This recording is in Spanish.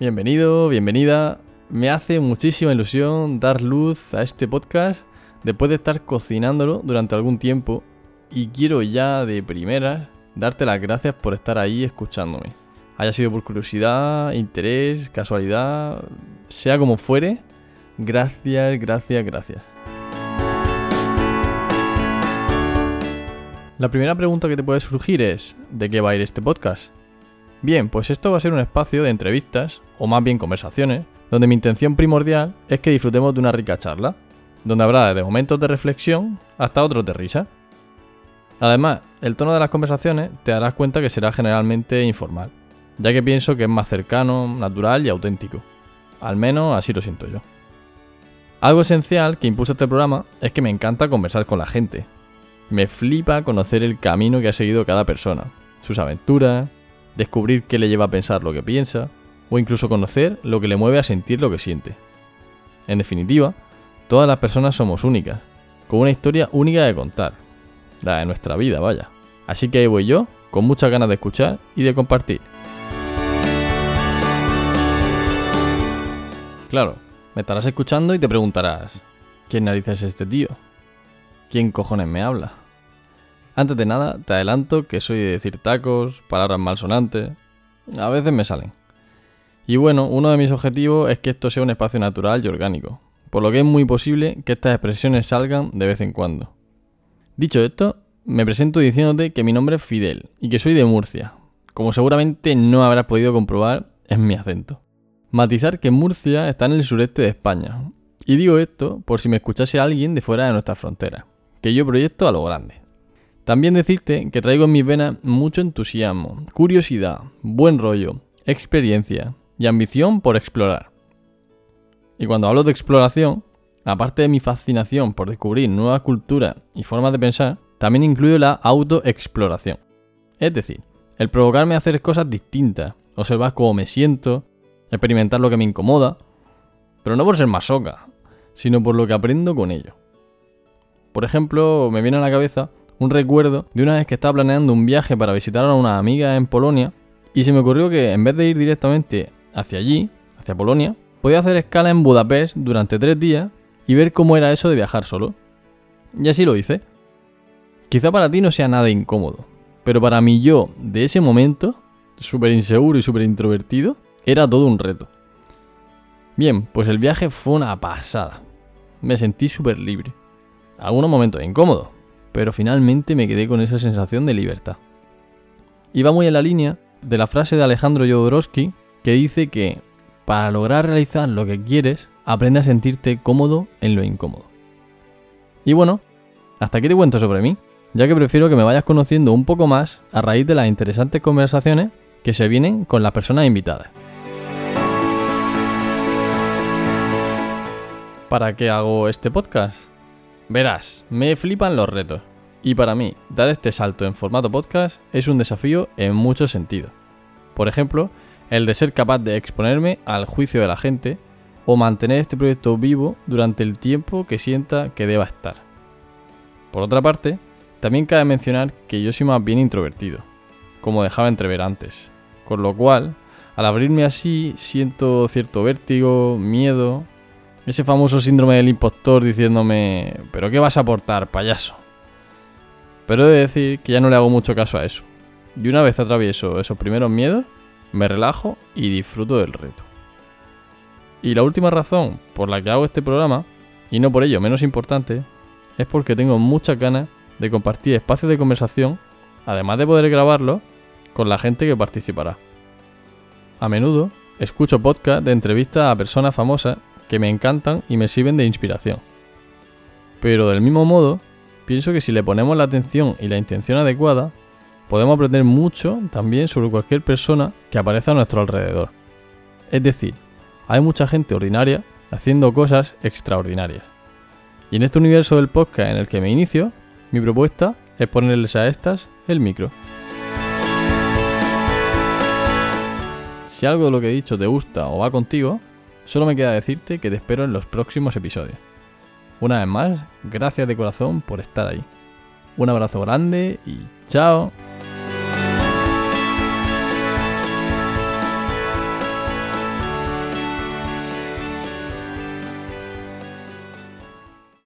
Bienvenido, bienvenida. Me hace muchísima ilusión dar luz a este podcast después de estar cocinándolo durante algún tiempo y quiero ya de primera darte las gracias por estar ahí escuchándome. Haya sido por curiosidad, interés, casualidad, sea como fuere, gracias, gracias, gracias. La primera pregunta que te puede surgir es, ¿de qué va a ir este podcast? Bien, pues esto va a ser un espacio de entrevistas, o más bien conversaciones, donde mi intención primordial es que disfrutemos de una rica charla, donde habrá desde momentos de reflexión hasta otros de risa. Además, el tono de las conversaciones te darás cuenta que será generalmente informal, ya que pienso que es más cercano, natural y auténtico. Al menos así lo siento yo. Algo esencial que impulsa este programa es que me encanta conversar con la gente, me flipa conocer el camino que ha seguido cada persona, sus aventuras, descubrir qué le lleva a pensar lo que piensa, o incluso conocer lo que le mueve a sentir lo que siente. En definitiva, todas las personas somos únicas, con una historia única de contar, la de nuestra vida, vaya. Así que ahí voy yo, con muchas ganas de escuchar y de compartir. Claro, me estarás escuchando y te preguntarás, ¿quién narices es este tío? ¿Quién cojones me habla? Antes de nada, te adelanto que soy de decir tacos, palabras malsonantes. A veces me salen. Y bueno, uno de mis objetivos es que esto sea un espacio natural y orgánico, por lo que es muy posible que estas expresiones salgan de vez en cuando. Dicho esto, me presento diciéndote que mi nombre es Fidel y que soy de Murcia, como seguramente no habrás podido comprobar en mi acento. Matizar que Murcia está en el sureste de España. Y digo esto por si me escuchase alguien de fuera de nuestra frontera que yo proyecto a lo grande. También decirte que traigo en mis venas mucho entusiasmo, curiosidad, buen rollo, experiencia y ambición por explorar. Y cuando hablo de exploración, aparte de mi fascinación por descubrir nuevas culturas y formas de pensar, también incluyo la autoexploración. Es decir, el provocarme a hacer cosas distintas, observar cómo me siento, experimentar lo que me incomoda, pero no por ser masoca, sino por lo que aprendo con ello. Por ejemplo, me viene a la cabeza un recuerdo de una vez que estaba planeando un viaje para visitar a una amiga en Polonia y se me ocurrió que en vez de ir directamente hacia allí, hacia Polonia, podía hacer escala en Budapest durante tres días y ver cómo era eso de viajar solo. Y así lo hice. Quizá para ti no sea nada incómodo, pero para mí yo, de ese momento, súper inseguro y súper introvertido, era todo un reto. Bien, pues el viaje fue una pasada. Me sentí súper libre algunos momentos incómodos, pero finalmente me quedé con esa sensación de libertad. Va muy en la línea de la frase de Alejandro Jodorowsky que dice que para lograr realizar lo que quieres, aprende a sentirte cómodo en lo incómodo. Y bueno, hasta aquí te cuento sobre mí, ya que prefiero que me vayas conociendo un poco más a raíz de las interesantes conversaciones que se vienen con las personas invitadas. ¿Para qué hago este podcast? Verás, me flipan los retos. Y para mí, dar este salto en formato podcast es un desafío en muchos sentidos. Por ejemplo, el de ser capaz de exponerme al juicio de la gente o mantener este proyecto vivo durante el tiempo que sienta que deba estar. Por otra parte, también cabe mencionar que yo soy más bien introvertido, como dejaba entrever antes, con lo cual, al abrirme así, siento cierto vértigo, miedo ese famoso síndrome del impostor diciéndome, ¿pero qué vas a aportar, payaso? Pero he de decir que ya no le hago mucho caso a eso. Y una vez atravieso esos primeros miedos, me relajo y disfruto del reto. Y la última razón por la que hago este programa, y no por ello menos importante, es porque tengo muchas ganas de compartir espacios de conversación, además de poder grabarlo, con la gente que participará. A menudo escucho podcasts de entrevistas a personas famosas que me encantan y me sirven de inspiración. Pero del mismo modo, pienso que si le ponemos la atención y la intención adecuada, podemos aprender mucho también sobre cualquier persona que aparezca a nuestro alrededor. Es decir, hay mucha gente ordinaria haciendo cosas extraordinarias. Y en este universo del podcast en el que me inicio, mi propuesta es ponerles a estas el micro. Si algo de lo que he dicho te gusta o va contigo, Solo me queda decirte que te espero en los próximos episodios. Una vez más, gracias de corazón por estar ahí. Un abrazo grande y chao.